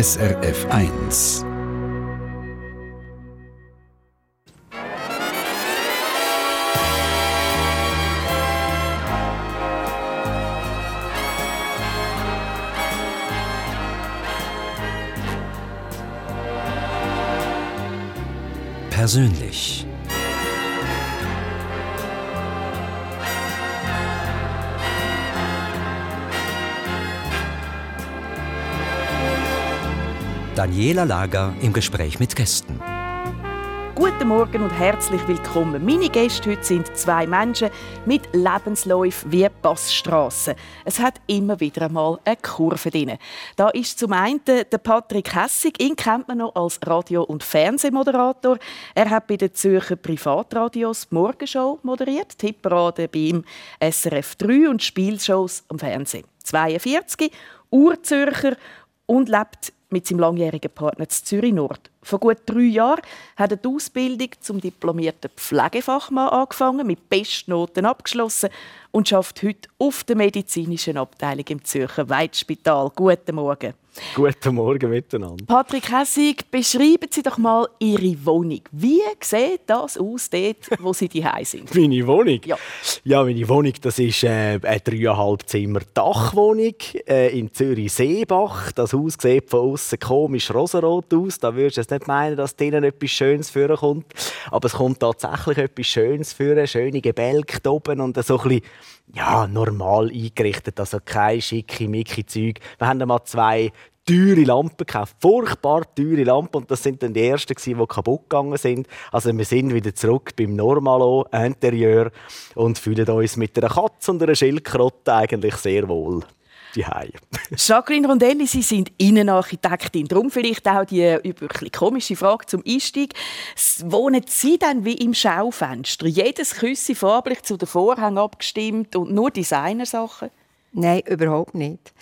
SRF 1. Persönlich. Daniela Lager im Gespräch mit Gästen. Guten Morgen und herzlich willkommen. Meine Gäste heute sind zwei Menschen mit Lebensläufen wie Passstrassen. Es hat immer wieder einmal eine Kurve drin. Da ist zum einen der Patrick Hessig. Ihn kennt man noch als Radio- und Fernsehmoderator. Er hat bei den Zürcher Privatradios die Morgenshow moderiert, Tipperade beim SRF 3 und Spielshows am Fernsehen. 42, Urzürcher und lebt mit seinem langjährigen Partner zu Zürich Nord. Vor gut drei Jahren hat er die Ausbildung zum diplomierten Pflegefachmann angefangen, mit Bestnoten abgeschlossen und schafft heute auf der medizinischen Abteilung im Zürcher Weitspital. Guten Morgen. Guten Morgen miteinander. Patrick Hessig, beschreiben Sie doch mal Ihre Wohnung. Wie sieht das aus, dort, wo Sie daheim sind? Meine Wohnung? Ja. Ja, meine Wohnung, das ist äh, eine dreieinhalb Zimmer Dachwohnung äh, in Zürich-Seebach. Das Haus sieht von außen komisch rosarot aus. Da würdest du jetzt nicht meinen, dass drinnen etwas Schönes vorkommt. Aber es kommt tatsächlich etwas Schönes für, schöne Gebälke oben und so ein ja, normal eingerichtet. Also kein schicke, micke Zeug. Wir haben mal zwei teure Lampen gekauft. Furchtbar teure Lampen. Und das sind dann die ersten, die kaputt gegangen sind. Also wir sind wieder zurück beim Normalo Interieur und fühlen uns mit einer Katze und einer Schildkröte eigentlich sehr wohl. Daheim. Jacqueline Rondelli, Sie sind Innenarchitektin. Darum vielleicht auch die wirklich komische Frage zum Einstieg. Wohnen Sie dann wie im Schaufenster? Jedes Küsse farblich zu den Vorhängen abgestimmt und nur Designersachen? Nein, überhaupt nicht.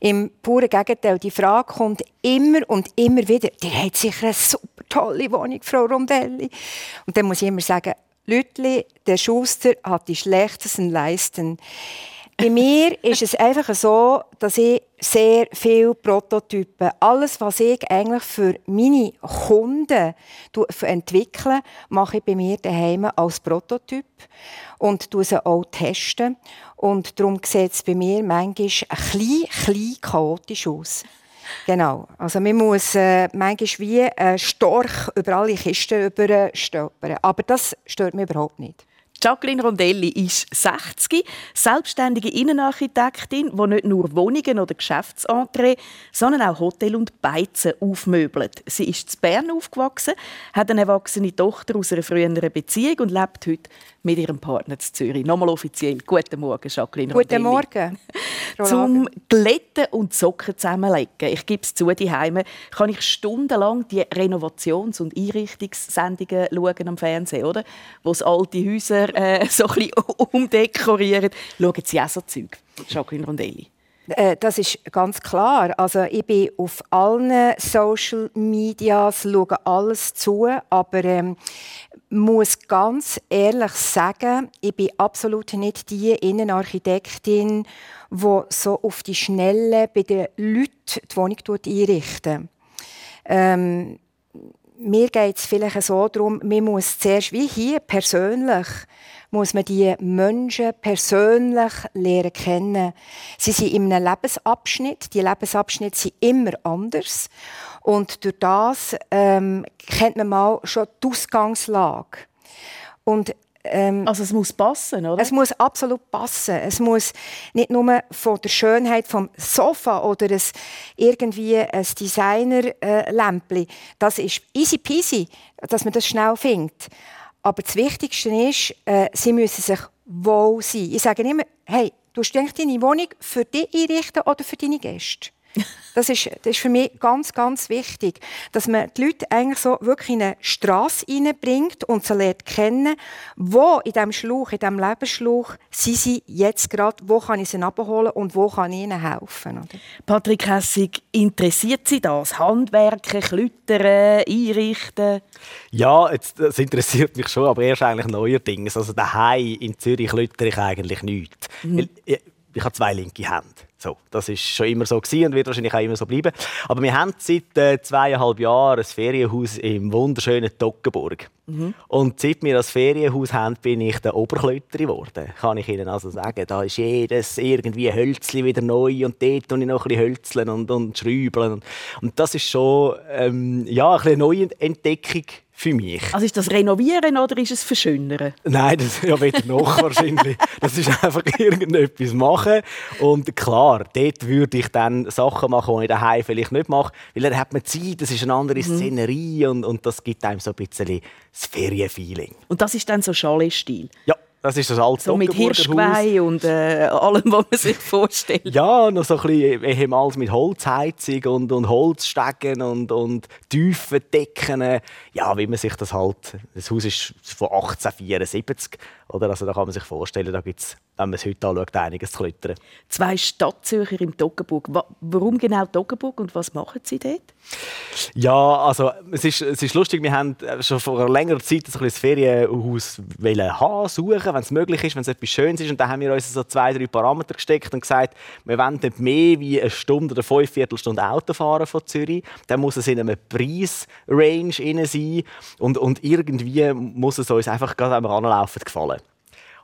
Im puren Gegenteil, die Frage kommt immer und immer wieder. Der hat sicher eine super tolle Wohnung, Frau Rondelli. Und dann muss ich immer sagen, Lütli, der Schuster hat die schlechtesten Leisten. Bei mir ist es einfach so, dass ich sehr viele Prototypen, alles, was ich eigentlich für meine Kunden entwickle, mache ich bei mir daheim als Prototyp und tue sie auch testen. Und darum sieht es bei mir manchmal ein klein, klein chaotisch aus. Genau. Also man muss äh, manchmal wie ein Storch über alle Kisten überstolpern. Aber das stört mich überhaupt nicht. Jacqueline Rondelli ist 60, selbstständige Innenarchitektin, die nicht nur Wohnungen oder Geschäftsentrée, sondern auch Hotel und Beizen aufmöbelt. Sie ist in Bern aufgewachsen, hat eine erwachsene Tochter aus einer früheren Beziehung und lebt heute mit ihrem Partner in Zürich. Nochmal offiziell. Guten Morgen, Jacqueline Rondelli. Guten Morgen. Frau Zum. Glätten und Socken zusammenlegen. Ich gebe es zu, die Heime kann ich stundenlang die Renovations- und Einrichtungssendungen schauen am Fernsehen, oder? Wo es alte Häuser äh, so ein bisschen umdekorieren. Schauen Sie auch so Zeug, Jacqueline Rondelli? Äh, Das ist ganz klar. Also ich bin auf allen Social Medias, schaue alles zu, aber ähm, muss ganz ehrlich sagen, ich bin absolut nicht die Innenarchitektin, die so auf die Schnelle bei den Leuten die Wohnung einrichtet. Ähm, mir geht es vielleicht so darum, man muss zuerst, wie hier persönlich, muss man die Menschen persönlich lernen kennen. Sie sind in einem Lebensabschnitt. Die Lebensabschnitte sind immer anders. Und durch das ähm, kennt man mal schon die Ausgangslage. Und ähm, Also es muss passen, oder? es muss absolut passen. Es muss nicht nur von der Schönheit vom Sofa oder ein, irgendwie ein Designer-Lämpchen. Das ist easy peasy, dass man das schnell findet. Aber das Wichtigste ist, äh, sie müssen sich wohl sein. Ich sage immer, hey, du eigentlich deine Wohnung für dich einrichten oder für deine Gäste? Das ist, das ist für mich ganz, ganz wichtig, dass man die Leute eigentlich so wirklich in eine Straße hineinbringt und sie lernt kennen, wo in diesem Schlauch, in diesem Lebensschlauch sind sie jetzt gerade, wo kann ich sie abholen und wo kann ich ihnen helfen. Oder? Patrick Hessig, interessiert Sie das? Handwerken, Klüttern, Einrichten? Ja, jetzt, das interessiert mich schon, aber erst eigentlich neuerdings. Also daheim in Zürich lütere ich eigentlich nichts. Weil Ich, ich habe zwei linke Hände. So, das ist schon immer so gewesen und wird wahrscheinlich auch immer so bleiben. Aber wir haben seit äh, zweieinhalb Jahren ein Ferienhaus im wunderschönen Toggenburg. Mhm. Und seit wir das Ferienhaus haben, bin ich der Oberklötter geworden. Kann ich Ihnen also sagen. Da ist jedes irgendwie Hölzli wieder neu und dort tue ich noch ein bisschen Hölzeln und, und Schräubeln. Und das ist schon ähm, ja, eine neue Entdeckung für mich. Also ist das Renovieren oder ist es Verschönern? Nein, das ist ja weder noch wahrscheinlich. Das ist einfach irgendetwas machen. Und klar, dort würde ich dann Sachen machen, die ich daheim vielleicht nicht mache. Weil dann hat man Zeit, das ist eine andere mhm. Szenerie und, und das gibt einem so ein bisschen das Ferienfeeling. Und das ist dann so Chalet-Stil? Ja. Das ist das alte So mit Hirschgeweih und äh, allem, was man sich vorstellt. Ja, noch so ein bisschen ehemals mit Holzheizung und, und Holzstegen und, und tiefen Decken. Ja, wie man sich das halt... Das Haus ist von 1874. Oder? Also da kann man sich vorstellen, da gibt es, wenn man es heute anschaut, einiges zu klettern. Zwei Stadtzürcher im Doggenburg. Warum genau Doggenburg und was machen Sie dort? Ja, also es ist, es ist lustig, wir haben schon vor längerer Zeit ein, ein Ferienhaus haben, suchen, wenn es möglich ist, wenn es etwas Schönes ist. Und da haben wir uns so zwei, drei Parameter gesteckt und gesagt, wir wollen nicht mehr wie eine Stunde oder fünf Viertelstunde Auto fahren von Zürich. Dann muss es in einem Preisrange sein und, und irgendwie muss es uns einfach gerade, wir anlaufen, gefallen.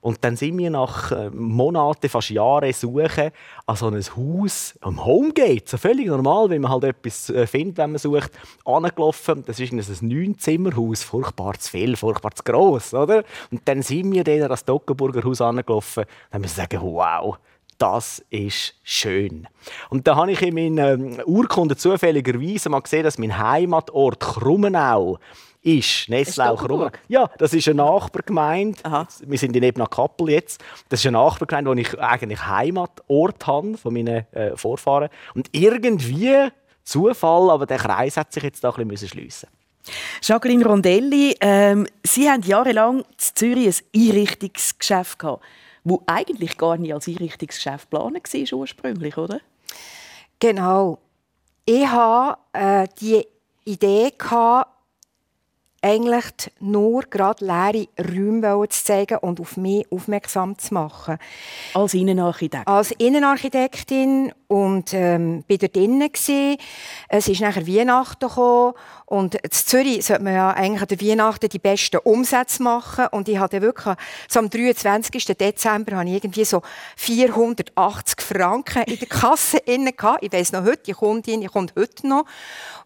Und dann sind wir nach äh, Monaten, fast Jahren Suchen an so ein Haus am Homegate, so völlig normal, wenn man halt etwas äh, findet, wenn man sucht, angelaufen. Das ist ein Neunzimmerhaus, furchtbar zu viel, furchtbar zu gross, oder? Und dann sind wir dann an das Dockenburger Haus angelaufen. Dann müssen wir sagen, wow, das ist schön. Und da habe ich in meiner ähm, Urkunde zufälligerweise mal gesehen, dass mein Heimatort Krummenau ist Nesslau Krummenau. Ja, das ist eine Nachbargemeinde. Aha. Wir sind in Ebner Kappel jetzt. Das ist eine Nachbargemeinde, wo ich eigentlich Heimatort habe von meinen äh, Vorfahren. Und irgendwie Zufall, aber der Kreis hat sich jetzt da ein bisschen schliessen. Jacqueline Rondelli, ähm, Sie haben jahrelang in Zürich ein Einrichtungsgeschäft gehabt, das eigentlich gar nicht als Einrichtungsgeschäft geplant war ursprünglich, oder? Genau. Ich hatte äh, die Idee gehabt, eigentlich nur gerade leere Räume zu zeigen und auf mich aufmerksam zu machen. Als Innenarchitekt? Als Innenarchitektin und ähm, bin dort drinnen Es ist nachher Weihnachten gekommen und in Zürich sollte man ja eigentlich an der Weihnachten die besten Umsätze machen und ich hatte wirklich so am 23. Dezember habe ich irgendwie so 480 Franken in der Kasse inne gehabt. Ich weiß noch heute, die Kundin, die kommt heute noch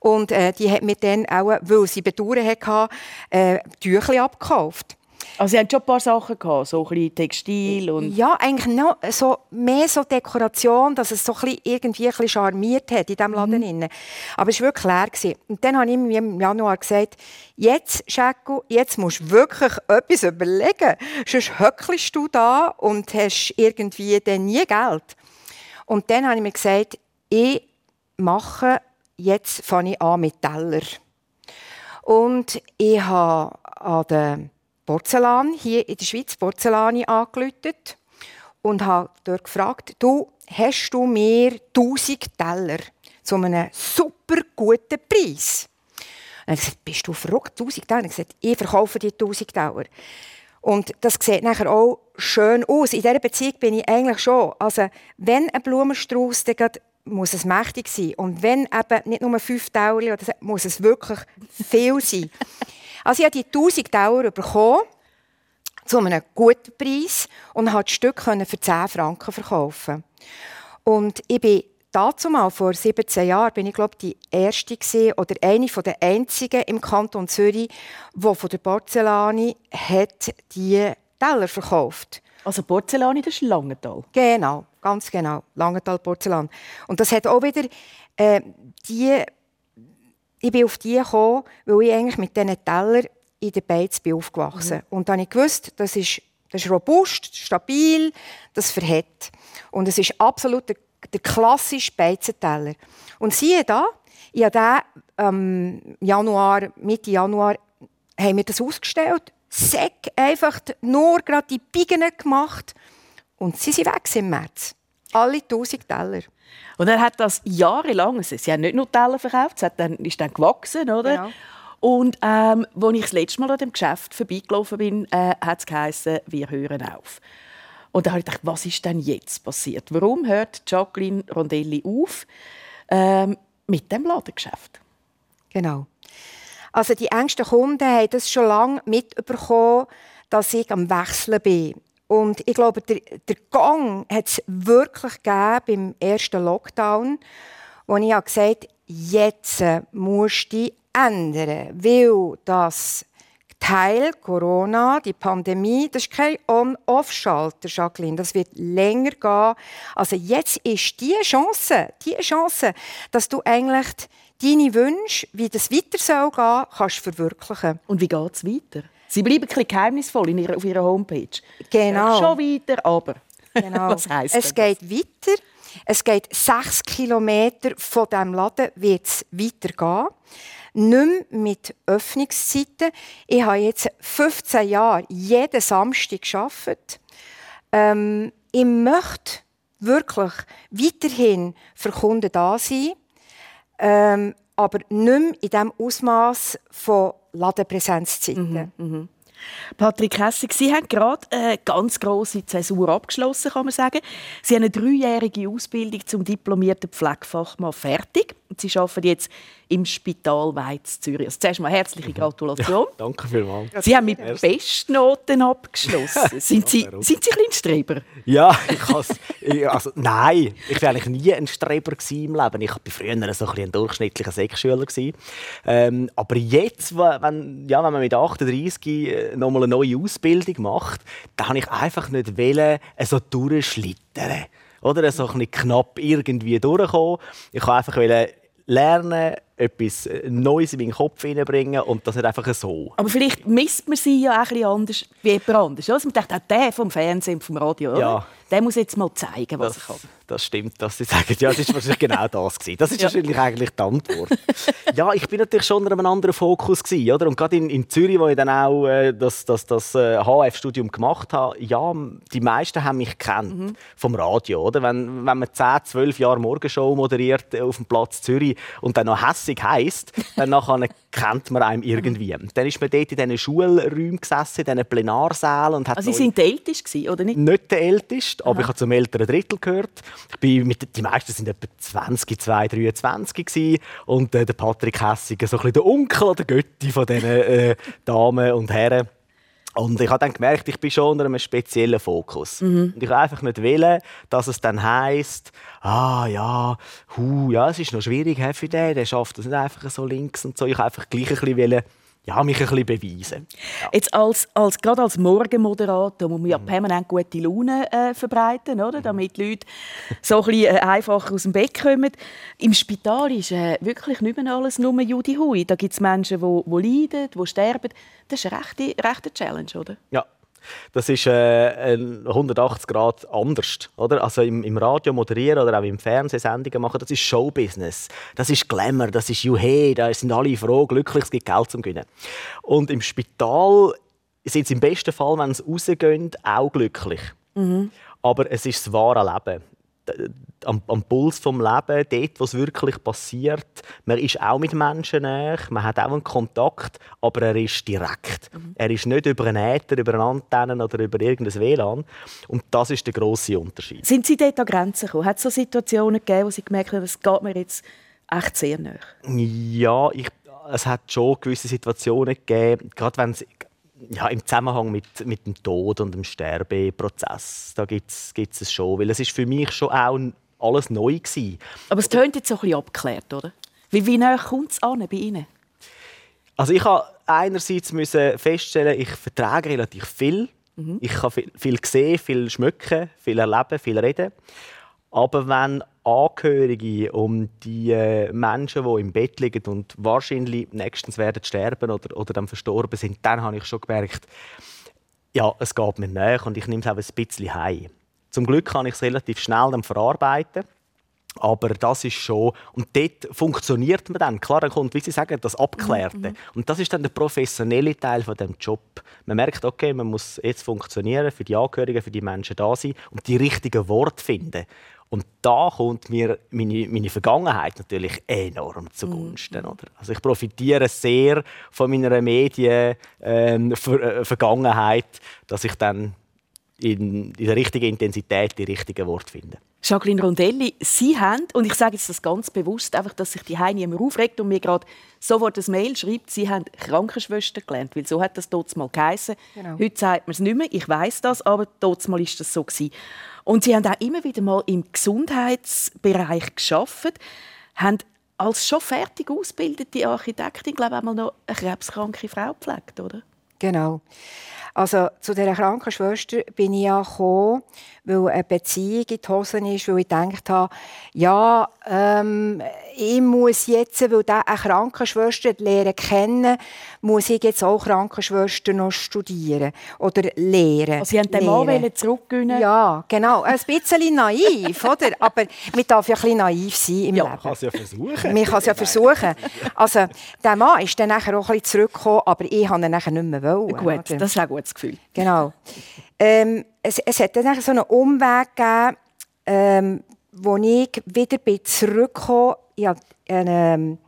und äh, die hat mir dann auch, weil sie Bedauern hatte, äh, Tüchli abgekauft. Also Sie hatten schon ein paar Sachen gehabt, so ein Textil und... Ja, eigentlich noch so, mehr so Dekoration, dass es so ein bisschen irgendwie ein bisschen charmiert hat in diesem Laden. Mhm. Aber es war wirklich leer. Gewesen. Und dann habe ich mir im Januar gesagt, jetzt, Schecko, jetzt musst du wirklich etwas überlegen. Sonst höckelst du da und hast irgendwie dann nie Geld. Und dann habe ich mir gesagt, ich mache, jetzt fange ich an mit Teller. Und ich habe an den Porzellan hier in der Schweiz Porzellani angelötet und habe dort gefragt, du, hast du mir 1000 Teller zu einem super guten Preis? Und er gesagt, bist du verrückt, 1000 Teller? Und ich gesagt, ich verkaufe dir 1000 Teller. Und das sieht nachher auch schön aus. In dieser Beziehung bin ich eigentlich schon. Also, wenn ein Blumenstrauß, dann muss es mächtig sein. Und wenn eben nicht nur fünf Teller, muss es wirklich viel sein. Also ich habe die 1000 Dauer bekommen, zu einem guten Preis und konnte das Stück für 10 Franken verkaufen. Und ich bin dazu mal vor 17 Jahren bin ich glaube die erste gewesen, oder eine von der einzigen im Kanton Zürich, die von der Porzellani hat die Teller verkauft. Also Porzellani, das ist Langenthal. Genau, ganz genau, Langenthal Porzellan. Und das hat auch wieder äh, die ich bin auf die gekommen, weil ich eigentlich mit diesen Tellern in der Beiz bin aufgewachsen mhm. Und dann habe ich gewusst, das ist, das ist robust, stabil, das verhält. Und es ist absolut der, der klassische Beizenteller. Und siehe da, ich habe den, ähm, Januar, Mitte Januar haben wir das ausgestellt. Säck einfach nur gerade die Biegen gemacht. Und sie sind weg im März. Alle 1000 Teller. Und er hat das jahrelang, sie haben nicht nur Teller verkauft, es dann, ist dann gewachsen, oder? Ja. Und ähm, als ich das letzte Mal an dem Geschäft vorbeigelaufen bin, äh, hat es geheißen, wir hören auf. Und da habe ich gedacht, was ist denn jetzt passiert? Warum hört Jacqueline Rondelli auf ähm, mit dem Ladengeschäft? Genau. Also die engsten Kunden haben das schon lange mitbekommen, dass ich am Wechseln bin. Und ich glaube, der, der Gang hat es wirklich gegeben beim ersten Lockdown, wo ich gesagt habe, jetzt musst du ändern, weil das Teil Corona, die Pandemie, das ist kein On-Off-Schalter, Jacqueline. Das wird länger gehen. Also jetzt ist die Chance, die Chance, dass du eigentlich deine Wünsche, wie das weiter soll gehen, kannst verwirklichen. Und wie geht es weiter? Sie bleiben ein bisschen geheimnisvoll in ihrer, auf ihrer Homepage. Genau. Ja, schon weiter, aber. Genau. Was heisst es geht weiter. Es geht sechs Kilometer von diesem Laden wird es weitergehen. Nicht mehr mit Öffnungszeiten. Ich habe jetzt 15 Jahre jeden Samstag gearbeitet. Ähm, ich möchte wirklich weiterhin für Kunden da sein, ähm, aber nicht mehr in diesem Ausmaß von Ladenpräsenzzeiten. Mhm, mh. Patrick Hessig, Sie haben gerade eine ganz grosse Zäsur abgeschlossen, kann man sagen. Sie haben eine dreijährige Ausbildung zum diplomierten Pflegefachmann fertig. Und Sie arbeiten jetzt im Spital Weiz Zürich. Also zuerst mal herzliche Gratulation. Ja, danke vielmals. Sie haben mit Bestnoten abgeschlossen. sind, Sie, sind Sie ein Streber? Ja, ich also nein, ich war eigentlich nie ein Streber im Leben. Ich war früher so ein, ein durchschnittlicher Sechsschüler. Ähm, aber jetzt, wenn, ja, wenn man mit 38 äh, noch mal eine neue Ausbildung macht, dann habe ich einfach nicht wollen, so durchschlittern. Oder so ein knapp irgendwie durchkommen. Ich wollte einfach lernen, etwas Neues in meinen Kopf hineinbringen und das nicht einfach so. Aber vielleicht misst man sie ja auch ein anders wie jemand anders. Also man denkt, auch der vom Fernsehen und vom Radio, oder? Ja. Der muss jetzt mal zeigen, was das, er kann. Das stimmt, dass Sie sagen. Ja, das ist wahrscheinlich genau das gewesen. Das ist ja. wahrscheinlich eigentlich die Antwort. ja, ich bin natürlich schon unter einem anderen Fokus gewesen, oder? Und gerade in, in Zürich, wo ich dann auch äh, das, das, das äh, HF-Studium gemacht habe, ja, die meisten haben mich kennt mhm. vom Radio, oder? Wenn, wenn man 10, 12 Jahre Morgenshow moderiert auf dem Platz Zürich und dann noch hässig heisst, dann nachher kennt man einem irgendwie. Dann ist man dort in diesen Schulräumen gesessen, in diesen Plenarsälen und hat also Sie sind der Älteste, oder nicht? Nicht der Älteste, aber Aha. ich habe zum älteren Drittel gehört. Ich bin mit, die meisten sind etwa 20, 2, 23 gewesen. und äh, der Patrick Hessiger, so ein bisschen der Onkel oder Götti von diesen äh, Damen und Herren. Und ich habe dann gemerkt, ich bin schon unter einem speziellen Fokus. Mhm. Und ich wollte einfach nicht wollen, dass es dann heisst, ah ja, hu, ja, es ist noch schwierig für den, der schafft das nicht einfach so links und so. Ich wollte einfach gleich ein bisschen ja, mich ein bisschen beweisen. Ja. Jetzt als, als, gerade als Morgenmoderator muss man ja mhm. permanent gute Laune äh, verbreiten, oder? damit die Leute so ein bisschen, äh, einfacher aus dem Bett kommen. Im Spital ist äh, wirklich nicht mehr alles nur Judy Hui. Da gibt es Menschen, die, die leiden, die sterben. Das ist eine rechte, rechte Challenge, oder? Ja, das ist äh, 180 Grad anders. Oder? Also im, im Radio moderieren oder auch im Fernsehen Sendungen machen, das ist Showbusiness. Das ist Glamour, das ist Juhe, da sind alle froh, glücklich, es gibt Geld zum Gewinnen. Und im Spital sind sie im besten Fall, wenn sie rausgehen, auch glücklich. Mhm. Aber es ist das wahre Leben am, am Puls des Lebens, dort, wo es wirklich passiert. Man ist auch mit Menschen näher, man hat auch einen Kontakt, aber er ist direkt. Mhm. Er ist nicht über einen Äther, über eine Antenne oder über irgendein WLAN. Und das ist der grosse Unterschied. Sind Sie dort an Grenzen gekommen? Hat es so Situationen gegeben, wo Sie gemerkt haben, das geht mir jetzt echt sehr näher? Ja, ich, es hat schon gewisse Situationen gegeben, gerade wenn es ja, im Zusammenhang mit, mit dem Tod und dem Sterbeprozess, da gibt es schon. Weil es ist für mich schon auch alles neu gewesen. Aber es tönt jetzt so ein bisschen abgeklärt, oder? Wie, wie näher kommt es an bei Ihnen? Also ich habe einerseits müssen feststellen, ich vertrage relativ viel. Mhm. Ich kann viel, viel sehen, viel schmücken, viel erleben, viel reden. Aber wenn Angehörige um die äh, Menschen, die im Bett liegen und wahrscheinlich nächstens werden sterben oder, oder dann verstorben sind, dann habe ich schon gemerkt, ja, es geht mir näher und ich nehme es auch ein bisschen heim. Zum Glück kann ich es relativ schnell dann verarbeiten. Aber das ist schon. Und dort funktioniert man dann. Klar, dann kommt, wie Sie sagen, das Abklärte. Mhm. Und das ist dann der professionelle Teil von dem Job. Man merkt, okay, man muss jetzt funktionieren, für die Angehörigen, für die Menschen da sein und die richtigen Worte finden. Und da kommt mir meine, meine Vergangenheit natürlich enorm zugunsten. Mhm. Oder? Also ich profitiere sehr von meiner Medienvergangenheit, ähm, äh, dass ich dann in, in der richtigen Intensität die richtigen Worte finden. Jacqueline Rondelli, Sie haben, und ich sage jetzt das ganz bewusst, einfach, dass sich die Heini immer aufregt und mir gerade sofort ein Mail schreibt, Sie haben Krankenschwester gelernt, weil so hat das dort mal geheißen. Genau. Heute sagt man es nicht mehr, ich weiß das, aber dort mal ist das so gewesen. Und Sie haben auch immer wieder mal im Gesundheitsbereich geschafft, haben als schon fertig ausgebildete Architektin, glaube ich, auch mal noch eine krebskranke Frau gepflegt, oder? Genau. Also zu dieser Krankenschwester bin ich ja gekommen, weil eine Beziehung in die Hosen ist, weil ich gedacht habe, ja, ähm, ich muss jetzt, weil ich eine Krankenschwester lernen kennen, muss ich jetzt auch Krankenschwester noch studieren oder lehren. Also Sie haben den Mann zurückgewinnen? Ja, genau. Ein bisschen naiv, oder? Aber man darf ja ein bisschen naiv sein im ja, Leben. Man kann es ja versuchen. Man kann es ja versuchen. Also, der Mann ist dann nachher auch ein bisschen zurückgekommen, aber ich habe ihn nachher nicht mehr wollen. Gut, oder? das ist ein gutes Gefühl. Genau. Ähm, es, es hat dann so einen Umweg gegeben, ähm, wo ich wieder zurückgekommen ich habe einen,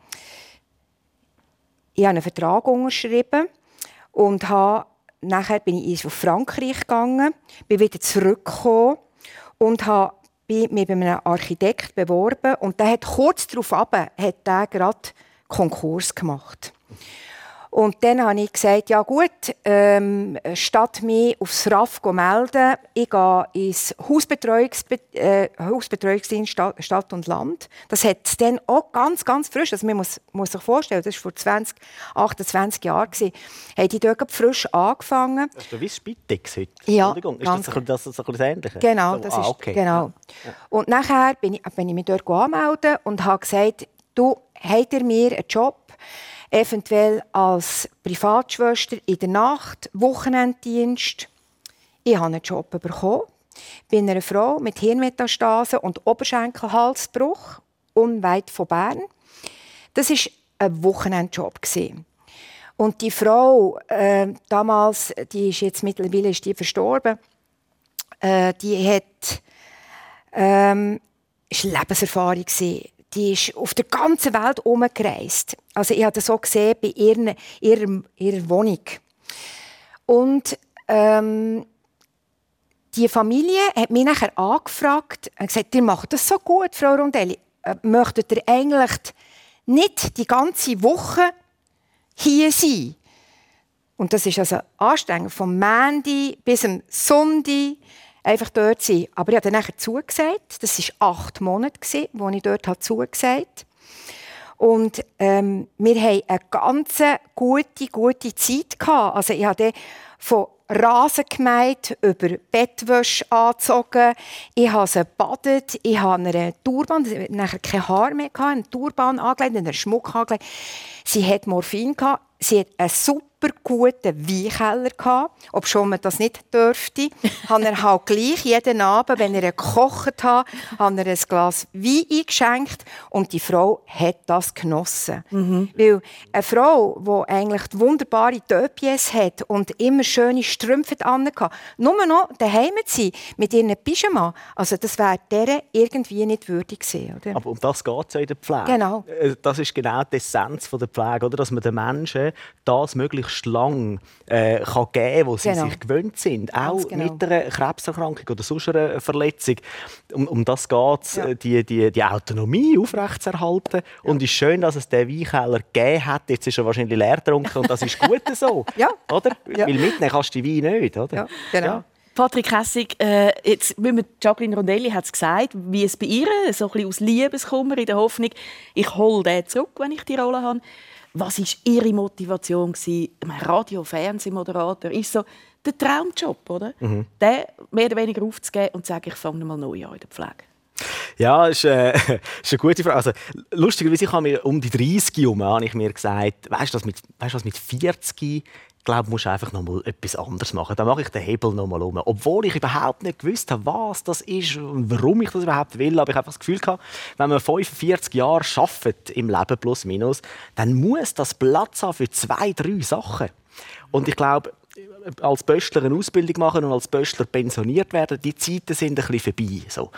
ich habe einen Vertrag unterschrieben und habe, nachher bin ich auf Frankreich gegangen, bin wieder zurückgekommen und habe mich bei einem Architekt beworben und der hat kurz darauf ab, hat der gerade Konkurs gemacht. Und dann habe ich gesagt, ja gut, ähm, statt mich aufs RAF zu melden, ich gehe ins Hausbetreuungsbe äh, Hausbetreuungsdienst Stadt, Stadt, und Land. Das hat es dann auch ganz, ganz frisch, also man muss, muss sich vorstellen, das war vor 20, 28 Jahren, haben die dort frisch angefangen. Das ist doch wie Spitex heute. Ja, Entschuldigung, ist das, ein, das, ein Ähnliches? Genau, das ah, okay. ist, genau. Ja. Und nachher bin ich, bin ich mich dort angemeldet und habe gesagt, du, habt ihr mir einen Job eventuell als Privatschwester in der Nacht, Wochenenddienst. Ich habe einen Job bekommen. Bin eine Frau mit Hirnmetastase und Oberschenkelhalsbruch, unweit von Bern. Das war ein Wochenendjob. Und die Frau, äh, damals, die ist jetzt mittlerweile ist die verstorben, äh, die hat ähm, ist Lebenserfahrung gewesen die ist auf der ganzen Welt umgereist. Also ich habe das so gesehen bei ihren, ihrer, ihrer Wohnung. Und ähm, die Familie hat mich nachher angefragt und gesagt, ihr macht das so gut, Frau Rondelli. Äh, möchtet ihr eigentlich nicht die ganze Woche hier sein? Und das ist also anstrengend, vom Mandy bis zum Sonntag einfach dort sein. Aber ich habe dann nachher zugesagt. Das war acht Monate, wo ich dort zugesagt. Und ähm, wir hatten eine ganz gute, gute Zeit. Gehabt. Also ich habe von Rasen gemäht, über Bettwäsche angezogen. Ich habe sie gebadet. Ich habe eine Turban, nachher kein Haar mehr, gehabt, eine Turban angelegt, einen Schmuck angelegt. Sie hat Morphin. Gehabt. Sie hat einen super guten Weinkeller gehabt, ob schon man das nicht dürfte. hat er halt gleich jeden Abend, wenn er gekocht hat, hat er ein Glas Wein eingeschenkt und die Frau hat das genossen. Mhm. Weil eine Frau, die eigentlich wunderbare Töpjes hat und immer schöne Strümpfe an nur noch daheim zu sein mit ihren Pyjama, also das wäre der irgendwie nicht würdig gewesen, oder? Aber um das geht es ja in der Pflege. Genau. Äh, das ist genau die Essenz der Pflege, oder? dass man den Menschen das möglichst lang äh, kann geben kann, wo sie genau. sich gewöhnt sind. Auch genau. mit einer Krebserkrankung oder sonst einer Verletzung. Um, um das geht es, ja. Äh, die, die, die Autonomie aufrechtzuerhalten. Ja. Und es ist schön, dass es den Weinkeller gegeben hat. Jetzt ist er wahrscheinlich leer getrunken und das ist gut so. ja. Oder? Ja. Weil mitnehmen kannst du die Wein nicht. Oder? Ja, genau. Patrick Hessig, äh, jetzt müssen wir, Jacqueline Rondelli hat es gesagt, wie es bei ihr, so ein bisschen aus Liebeskummer, in der Hoffnung, ich hole den zurück, wenn ich die Rolle habe. Was war Ihre Motivation? Radio- Fernsehmoderator ist so der Traumjob, oder? Mhm. Den mehr oder weniger aufzugeben und zu sagen, ich fange mal neu an in der Pflege. Ja, das ist, äh, ist eine gute Frage. Also, lustigerweise, ich habe mir um die 30 herum habe ich mir gesagt, weißt du, was mit, weißt, was mit 40 glaube, musst einfach noch mal etwas anderes machen. Dann mache ich den Hebel noch mal um. Obwohl ich überhaupt nicht gewusst habe, was das ist und warum ich das überhaupt will, habe ich einfach das Gefühl gehabt, wenn man 45 Jahre arbeitet im Leben plus minus, dann muss das Platz haben für zwei, drei Sachen. Und ich glaube, als Böstler eine Ausbildung machen und als Böstler pensioniert werden, die Zeiten sind ein bisschen vorbei. So.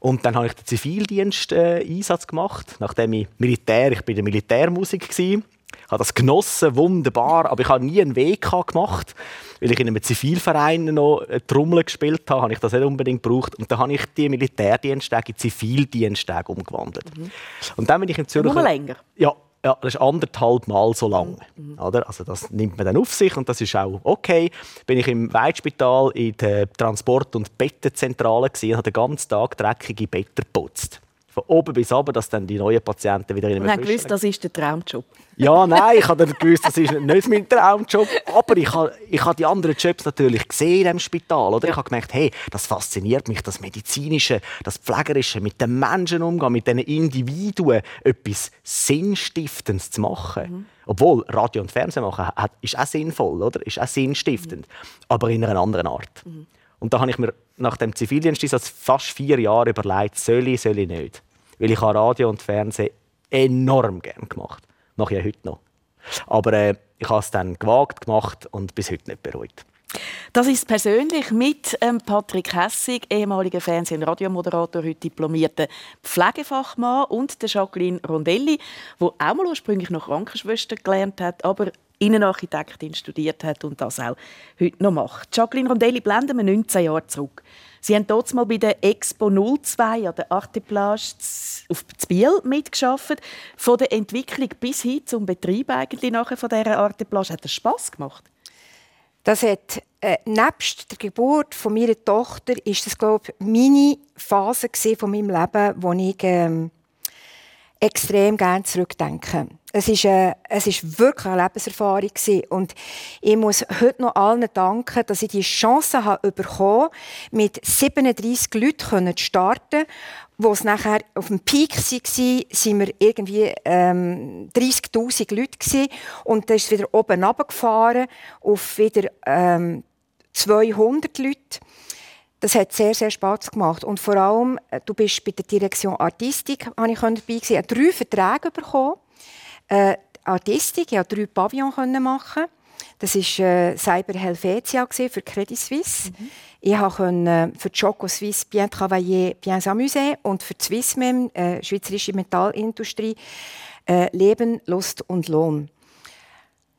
Und dann habe ich den Zivildienst äh, gemacht, nachdem ich Militär, ich bin der Militärmusik gewesen, habe das genossen, wunderbar, aber ich habe nie einen Weg gemacht, weil ich in einem Zivilverein noch Trommel gespielt habe, habe ich das nicht unbedingt gebraucht. Und dann habe ich die Militärdiensttage in Zivildiensttage umgewandelt. Mhm. Und dann bin ich in Zürich... Nur länger? Ja, ja, das ist anderthalb Mal so lang. Mhm. Oder? Also das nimmt man dann auf sich und das ist auch okay. Bin ich im Weitspital in der Transport- und Bettenzentrale und habe den ganzen Tag dreckige Betten geputzt von oben bis oben, dass dann die neuen Patienten wieder in einem Ich gewusst, das ist der Traumjob. Ja, nein, ich habe gewusst, das ist nicht mein Traumjob. Aber ich habe, ich habe die anderen Jobs natürlich gesehen im Spital. Oder? Ich habe gemerkt, hey, das fasziniert mich, das Medizinische, das Pflegerische, mit den Menschen umgehen, mit diesen Individuen etwas Sinnstiftendes zu machen. Mhm. Obwohl Radio und Fernsehen machen ist auch sinnvoll, oder? ist auch sinnstiftend, mhm. aber in einer anderen Art. Mhm. Und da habe ich mir nach dem Zivildienst also fast vier Jahre überlegt, soll ich, soll ich nicht. Weil ich habe Radio und Fernsehen enorm gerne gemacht. Mache ich ja heute noch. Aber äh, ich habe es dann gewagt, gemacht und bis heute nicht bereut. Das ist persönlich mit ähm, Patrick Hessig, ehemaliger Fernseh- und Radiomoderator, heute diplomierter Pflegefachmann und der Jacqueline Rondelli, wo auch mal ursprünglich noch Krankenschwester gelernt hat, aber Innenarchitektin studiert hat und das auch heute noch macht. Jacqueline Rondelli blenden wir 19 Jahre zurück. Sie haben dort mal bei der Expo 02 an der Arteplage auf Biel mitgeschafft. Von der Entwicklung bis hin zum Betrieb eigentlich nachher von dieser Arteplage hat das Spass gemacht? Das hat äh, nebst der Geburt von meiner Tochter ist das glaube ich meine Phase von meinem Leben, wo ich ähm, extrem gerne zurückdenke. Es ist, äh, es ist wirklich eine Lebenserfahrung gewesen. und ich muss heute noch allen danken, dass ich die Chance habe bekommen, mit 37 Leuten zu starten. Wo es nachher auf dem Peak war, sind wir irgendwie ähm, 30'000 Leute gewesen. und dann ist es wieder oben runtergefahren auf wieder ähm, 200 Leute. Das hat sehr, sehr Spaß gemacht. Und vor allem, äh, du bist bei der Direktion Artistik, habe ich dabei gewesen, drei Verträge bekommen. Äh, Artistik, ich konnte drei Pavillons machen. Das war äh, Cyber Helvetia für Credit Suisse. Mhm. Ich konnte äh, für Choco Suisse bien travailler, bien s'amuser und für die Swissmem, äh, Schweizerische Metallindustrie, äh, Leben, Lust und Lohn.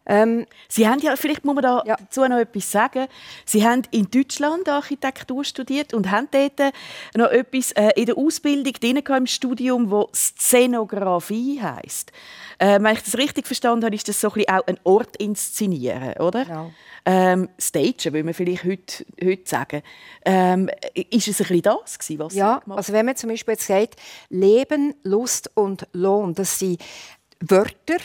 Ähm, Sie haben ja, vielleicht muss man da ja. dazu noch etwas sagen. Sie haben in Deutschland Architektur studiert und haben dort noch etwas äh, in der Ausbildung drin im Studium, wo Szenografie heißt. Äh, wenn ich das richtig verstanden habe, ist das so ein auch ein Ort inszenieren, oder? Genau. Ähm, Stagen, würde man vielleicht heute, heute sagen. Ähm, ist es ein bisschen das gewesen, was Ja, also wenn man zum Beispiel jetzt sagt, Leben, Lust und Lohn, das sind Wörter,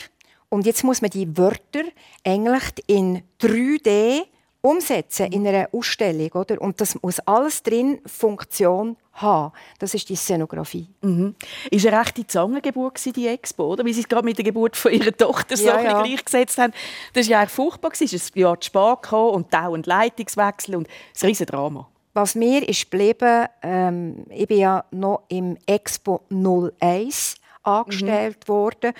und jetzt muss man die Wörter eigentlich in 3D umsetzen in einer Ausstellung, oder? Und das muss alles drin Funktion haben. Das ist die Szenografie. Mhm. Ist eine rechte Zangengeburt die Expo, oder? Wie Sie es gerade mit der Geburt von ihrer Tochter so ja, ja. gleichgesetzt haben. Das war ja furchtbar. Es ist ein Jahr zu spät gekommen und dauernd Leitungswechsel und ein riesen Drama. Was mir ist geblieben, ähm, ich bin ja noch im Expo 01 angestellt mhm. worden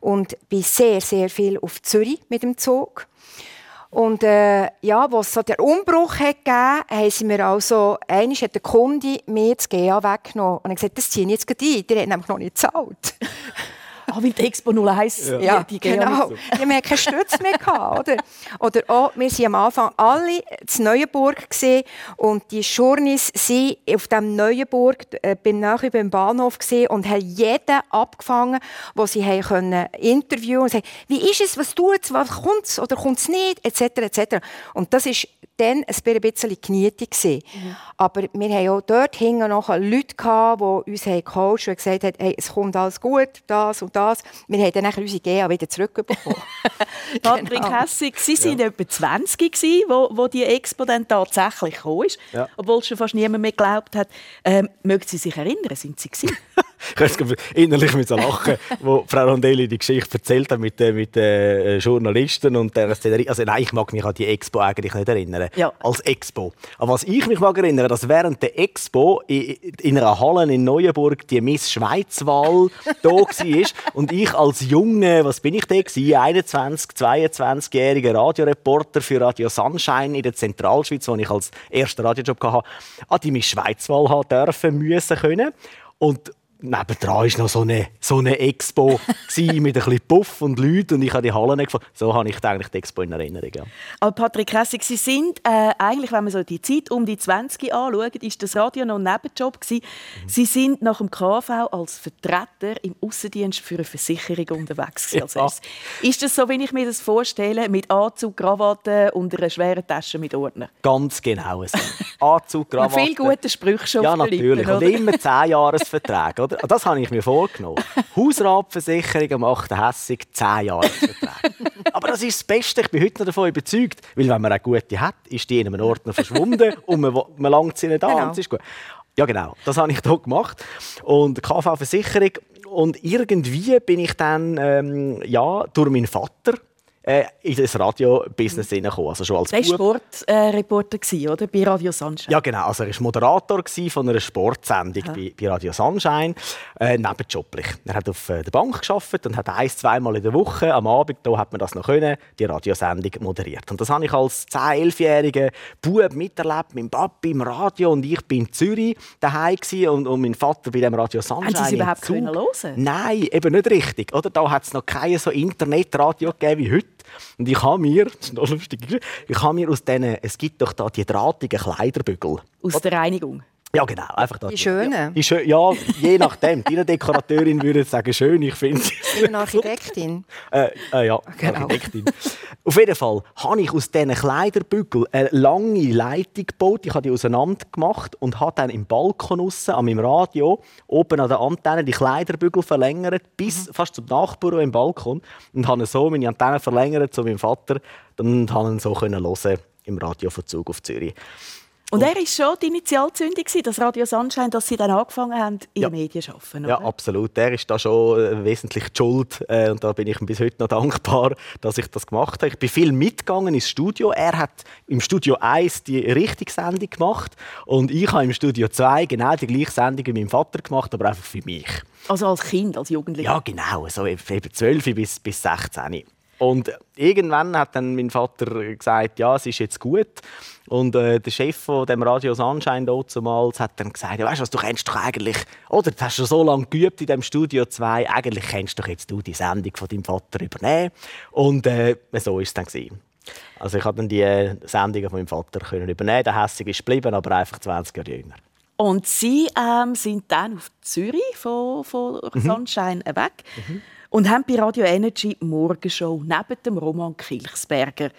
und bin sehr, sehr viel auf Zürich mit dem Zug. Und äh, ja, was so der Umbruch hat gegeben, haben sie mir also, einmal hat der Kunde mir das GA weggenommen und hat gesagt, das ziehe ich jetzt gleich ein, die haben nämlich noch nicht gezahlt. Ah, weil die Expo 01, ja, ja die genau. So. Wir haben keine Stütze mehr gehabt, oder? Oder auch, wir waren am Anfang alle in Neuenburg gesehen und die Journeys sind auf dem Neuenburg äh, beim nachher beim Bahnhof gesehen und haben jeden abgefangen, wo sie haben können interviewen und sagen, wie ist es, was tut es, was kommt es oder kommt es nicht, etc. etc. Und das ist dann ein bisschen genietet. Mhm. Aber wir haben auch dort hinten noch Leute, gehabt, die uns gecoacht und gesagt haben, hey, es kommt alles gut, das und das. Wir haben dann unsere GA wieder zurückbekommen. Patrick genau. Hessig, Sie waren ja. etwa 20, gewesen, wo, wo die Expo dann tatsächlich kam, ja. obwohl schon fast niemand mehr geglaubt hat. Ähm, mögen Sie sich erinnern, sind Sie gewesen? ich innerlich mit so lachen, wo Frau Rondelli die Geschichte erzählt hat mit, äh, mit den äh, Journalisten und der Szenerie. Also nein, ich mag mich an die Expo eigentlich nicht erinnern. Ja. Als Expo. Aber was ich mich mag erinnern, dass während der Expo in, einer Halle in Neuenburg die Miss Schweizwahl da war und ich als Junge, was bin ich da gewesen? 21, 22-jähriger Radioreporter für Radio Sunshine in der Zentralschweiz, wo ich als erster Radiojob hatte, an die Miss Schweizwahl haben dürfen, müssen können. Und nebendran war noch so eine, so eine Expo mit ein bisschen Puff und Leuten und ich habe die Hallen gefunden. So habe ich eigentlich die Expo in Erinnerung. Ja. Aber Patrick Hessig, Sie sind äh, eigentlich, wenn man so die Zeit um die 20 anschaut, ist das Radio noch ein Nebenjob gewesen. Mhm. Sie sind nach dem KV als Vertreter im Außendienst für eine Versicherung unterwegs ja. Ist das so, wie ich mir das vorstelle, mit Anzug, Krawatte und einer schweren Tasche mit Ordner? Ganz genau so. Anzug, Krawatte. Und viele gute Sprüche schon Ja, natürlich. Lippen, und immer 10 Jahresverträge. Oder? Das habe ich mir vorgenommen. Hausratversicherung macht hässig 10 Jahresverträge. Aber das ist das Beste. Ich bin heute noch davon überzeugt. Weil wenn man eine gute hat, ist die in einem Ordner verschwunden und man, man langt sie nicht an. Genau. ist gut. Ja, genau. Das habe ich hier gemacht. Und KV-Versicherung. Und irgendwie bin ich dann ähm, ja, durch meinen Vater äh, in das Radio-Business mhm. hineingekommen. Also schon als Der war Sportreporter, äh, oder? Bei Radio Sunshine. Ja, genau. Also er war Moderator von einer Sportsendung bei, bei, Radio Sunshine, äh, nebenjoblich. Er hat auf äh, der Bank gearbeitet und hat ein-, zweimal in der Woche, am Abend, da hat man das noch können, die Radiosendung moderiert. Und das habe ich als 10-, 11-jähriger Bub miterlebt, mit dem Papi im Radio und ich bin in Zürich daheim und, und mein Vater bei dem Radio Sunshine. Haben Sie es überhaupt hören? Nein, eben nicht richtig. Oder? Da hat es noch kein so Internetradio gegeben wie heute. Und ich habe mir, das ist noch lustig, ich habe mir aus diesen, es gibt doch da die drahtigen Kleiderbügel. Aus der Reinigung? Ja, genau. Einfach die schönen? Ja, schön, ja, je nachdem. Deine Dekorateurin würde sagen, schön, ich finde sie. Eine Architektin? äh, äh, ja, genau. Architektin. Auf jeden Fall habe ich aus diesen Kleiderbügeln eine lange Leitung gebaut. Ich habe die auseinander gemacht und habe dann im Balkon aussen, an meinem Radio, oben an der Antenne, die Kleiderbügel verlängert, bis mhm. fast zum Nachbüro im Balkon. Und habe so meine Antenne verlängert zu meinem Vater. Und habe ihn so hören im Radio von Zug auf Zürich. Und er war schon die Initialzündung, das Radio Sunshine, dass Sie dann angefangen haben, in ja. Medien zu arbeiten, oder? Ja, absolut. Er ist da schon äh, wesentlich die schuld. Äh, und da bin ich ihm bis heute noch dankbar, dass ich das gemacht habe. Ich bin viel mitgegangen ins Studio. Er hat im Studio 1 die richtige Sendung gemacht. Und ich habe im Studio 2 genau die gleiche Sendung wie mein Vater gemacht, aber einfach für mich. Also als Kind, als Jugendlicher? Ja, genau. So eben 12 bis, bis 16. Und irgendwann hat dann mein Vater gesagt, ja, es ist jetzt gut. Und äh, der Chef von dem Radio Sunshine damals hat dann gesagt, ja, weißt du was, du kennst doch eigentlich, oder du hast schon so lange geübt in dem Studio 2, eigentlich kennst doch jetzt du die Sendung von deinem Vater übernehmen. Und äh, so ist es dann gewesen. Also ich habe dann die äh, Sendungen von meinem Vater können übernehmen. Der Hässig ist geblieben, aber einfach 20 Jahre jünger. Und Sie ähm, sind dann auf Zürich von, von mhm. Sunshine weg mhm. Und haben bei Radio Energy Morgenshow neben dem Roman Kilchsberger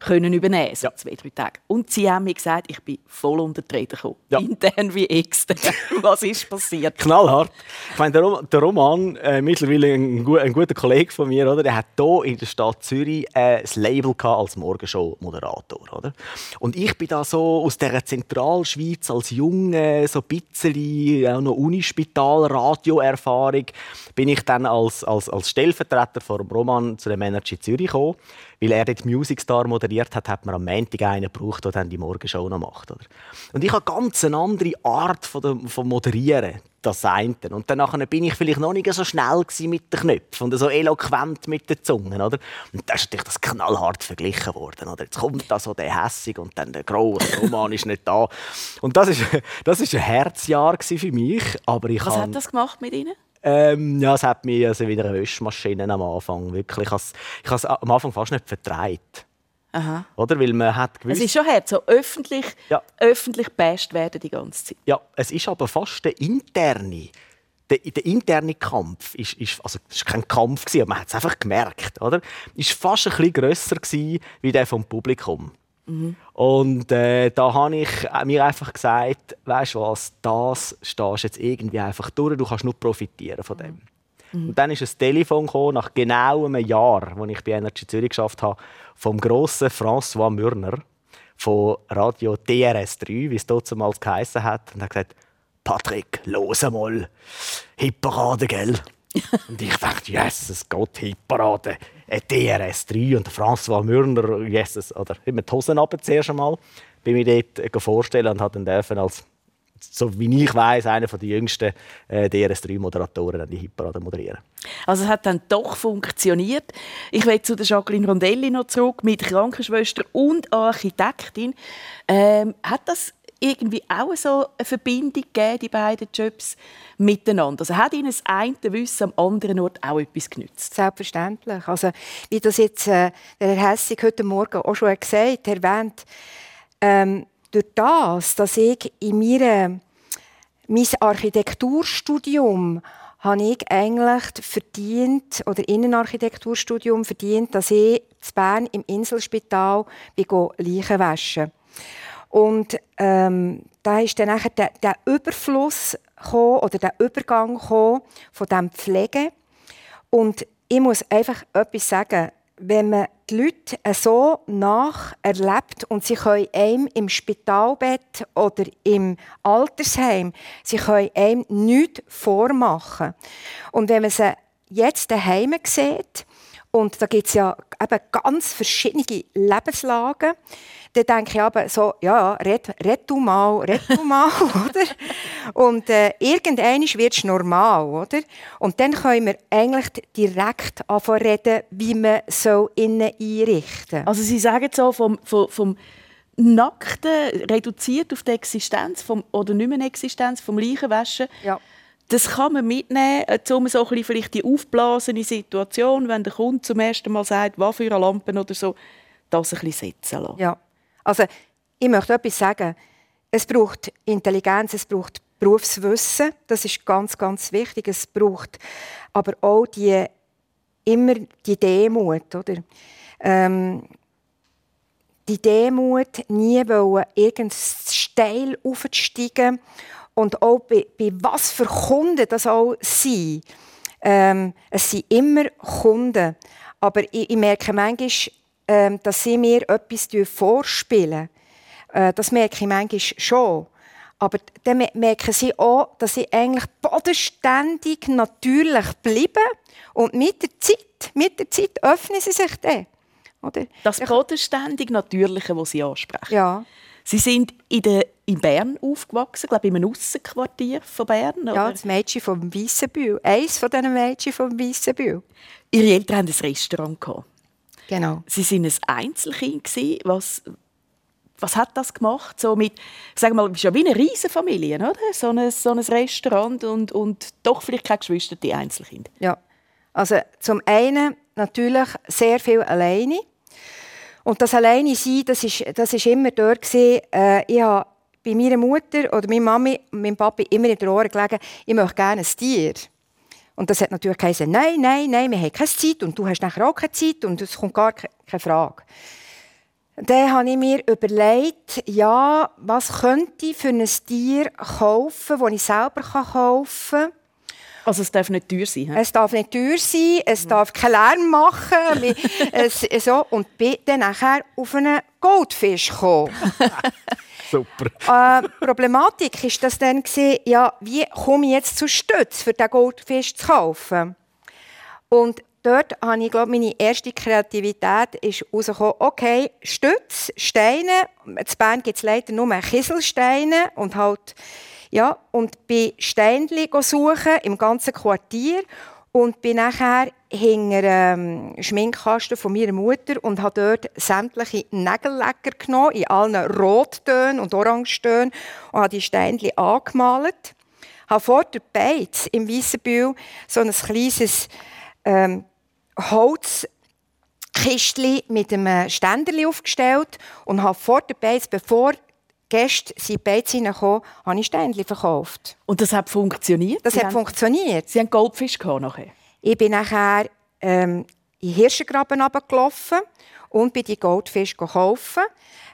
können übernehmen so ja. zwei, drei Tage. Und sie haben mir gesagt, ich bin voll unter die Räder gekommen. Ja. Intern wie extern. Was ist passiert? Knallhart. Ich meine, der, Rom der Roman, äh, mittlerweile ein, ein, guter Kollege von mir, oder, der hat hier in der Stadt Zürich äh, das Label als Morgenshow-Moderator. Und ich bin da so aus der Zentralschweiz als Junge, so ein bisschen auch noch Unispital-Radio-Erfahrung, bin ich dann als, als, als Stellvertreter vom Roman zu dem Energy Zürich gekommen weil er dort Music Star moderiert hat, hat man am Montag einen gebraucht, der dann die Morgenshow noch macht. Oder? Und ich habe ganz eine andere Art von, dem, von Moderieren. Das eine. Und dann bin ich vielleicht noch nicht so schnell mit den Knöpfen und so eloquent mit den Zungen. Oder? Und da ist natürlich das knallhart verglichen worden. Oder? Jetzt kommt da so der Hässig und dann der große Roman ist nicht da. Und das ist, das ist ein Herzjahr für mich. Aber ich Was hat das gemacht mit Ihnen? Ähm, ja, es hat mir also wieder eine Wäschmaschine am Anfang. Wirklich, ich habe es am Anfang fast nicht vertreibt. Aha. Oder? Weil man hat gewusst, es ist schon hart, so öffentlich, ja. öffentlich best werden die ganze Zeit. Ja, es ist aber fast der interne, der, der interne Kampf ist, ist also es war kein Kampf aber man hat es einfach gemerkt, oder? Ist fast ein bisschen grösser wie der vom Publikum. Mhm. Und äh, da habe ich mir einfach gesagt, weißt du was, das stehst jetzt irgendwie einfach durch, du kannst nur profitieren von dem. Mhm. Und dann ist ein Telefon gekommen, nach genau einem Jahr, als ich bei Energy Zürich geschafft habe, vom grossen François Mürner von Radio DRS3, wie es damals geheißen hat, und er hat gesagt, Patrick, los einmal, Hitparade, gell? Und ich dachte, Jesus Gott, Hitparade. DRS3 und François Mürner, Jesus, oder immer die Hosen runter zuerst einmal, bin mir dort äh, vorstellen und hat dann dürfen als so wie ich weiß, einer der jüngsten äh, DRS3-Moderatoren die Hitparade moderieren. Also es hat dann doch funktioniert. Ich will zu der Jacqueline Rondelli noch zurück mit Krankenschwester und Architektin. Ähm, hat das irgendwie auch so eine Verbindung gegeben, die beiden Jobs miteinander? Also hat Ihnen das eine Wissen am anderen Ort auch etwas genützt? Selbstverständlich. Also, wie das jetzt äh, der Herr Hessig heute Morgen auch schon gesagt erwähnt, ähm, durch das, dass ich in meinem mein Architekturstudium habe ich eigentlich verdient, oder Innenarchitekturstudium verdient, dass ich in Bern im Inselspital Leichen waschen Und ähm, da ist dann nachher der, der Überfluss gekommen, oder der Übergang von dem Pflege. Und ich muss einfach etwas sagen wenn man die Leute so nach erlebt und sie können einem im Spitalbett oder im Altersheim, sie können einem nichts vormachen. Und wenn man sie jetzt daheim sieht, und da gibt es ja eben ganz verschiedene Lebenslagen, dann denke ich aber so, ja, red, red du mal, red du mal, oder? Und äh, irgendwann wird es normal, oder? Und dann können wir eigentlich direkt anfangen reden, wie man so innen einrichten Also Sie sagen so, vom, vom, vom Nackten reduziert auf die Existenz vom, oder nicht mehr Existenz vom Leichenwaschen, ja. Das kann man mitnehmen, äh, um so vielleicht die aufblasene Situation, wenn der Kunde zum ersten Mal sagt, was für eine Lampe oder so, das ein bisschen setzen lassen. Ja. Also, ich möchte etwas sagen. Es braucht Intelligenz, es braucht Berufswissen, das ist ganz, ganz wichtig. Es braucht aber auch die, immer die Demut, oder? Ähm, die Demut, nie wollen, irgend steil aufzusteigen und auch bei, bei was für Kunden das auch sind. Ähm, es sind immer Kunden, aber ich, ich merke manchmal, ähm, dass sie mir etwas vorspielen. Äh, das merke ich manchmal schon. Aber dann merken sie auch, dass sie eigentlich bodenständig, natürlich bleiben. Und mit der Zeit, mit der Zeit öffnen sie sich dann. Oder? Das bodenständig Natürliche, das Sie ansprechen. Ja. Sie sind in, der, in Bern aufgewachsen, glaube ich, in einem Aussenquartier von Bern. Oder? Ja, das Mädchen vom Weissenbühl. Eines von diesen Mädchen vom Weissenbühl. Ihre Eltern hatten ein Restaurant. Gehabt. Genau. Sie sind ein Einzelkind Was, was hat das gemacht? So mit, sagen mal, schon wie eine Riesenfamilie, oder? So ein, so ein Restaurant und, und doch vielleicht keine Geschwister, die Einzelkind. Ja, also zum einen natürlich sehr viel alleine. Und das alleine sein, das ist, das ist immer dort gewesen, äh, ich habe bei meiner Mutter oder meiner Mami und meinem Papi immer in den Ohren gelegen, ich möchte gerne ein Tier. Und das hat natürlich geheißen, nein, nein, nein, wir haben keine Zeit und du hast nachher auch keine Zeit und es kommt gar keine Frage. Dann habe ich mir überlegt, ja, was könnte ich für ein Tier kaufen, das ich selber kaufen kann. Also es darf nicht teuer sein? He? Es darf nicht teuer sein, es mhm. darf keinen Lärm machen. es, so, und bin dann nachher auf einen Goldfisch gekommen. Super. Äh, Problematik ist das dann gewesen, ja, wie komme ich jetzt zu Stütz, für den Goldfisch zu kaufen? Und dort habe ich, glaube meine erste Kreativität ist rausgekommen, okay, Stütz, Steine, in Bern gibt es leider nur Kieselsteine und halt, ja, und bei Steinchen suchen im ganzen Quartier und bin nachher hinter ähm, Schminkkasten von meiner Mutter und habe dort sämtliche Nägellecker genommen, in allen Rottönen und Orangetönen und habe die Steinchen angemalt. Habe vor der Beiz im Weissenbühl so ein kleines ähm, Holzkistchen mit einem Ständerli aufgestellt und habe vor der Beiz, bevor Gäste sind Beiz hineingekommen, habe ich Steinchen verkauft. Und das hat funktioniert? Das Sie hat haben, funktioniert. Sie haben Goldfisch nachher? Ich bin nachher ähm, in Hirschengraben runtergelaufen und bin die Goldfisch kaufen.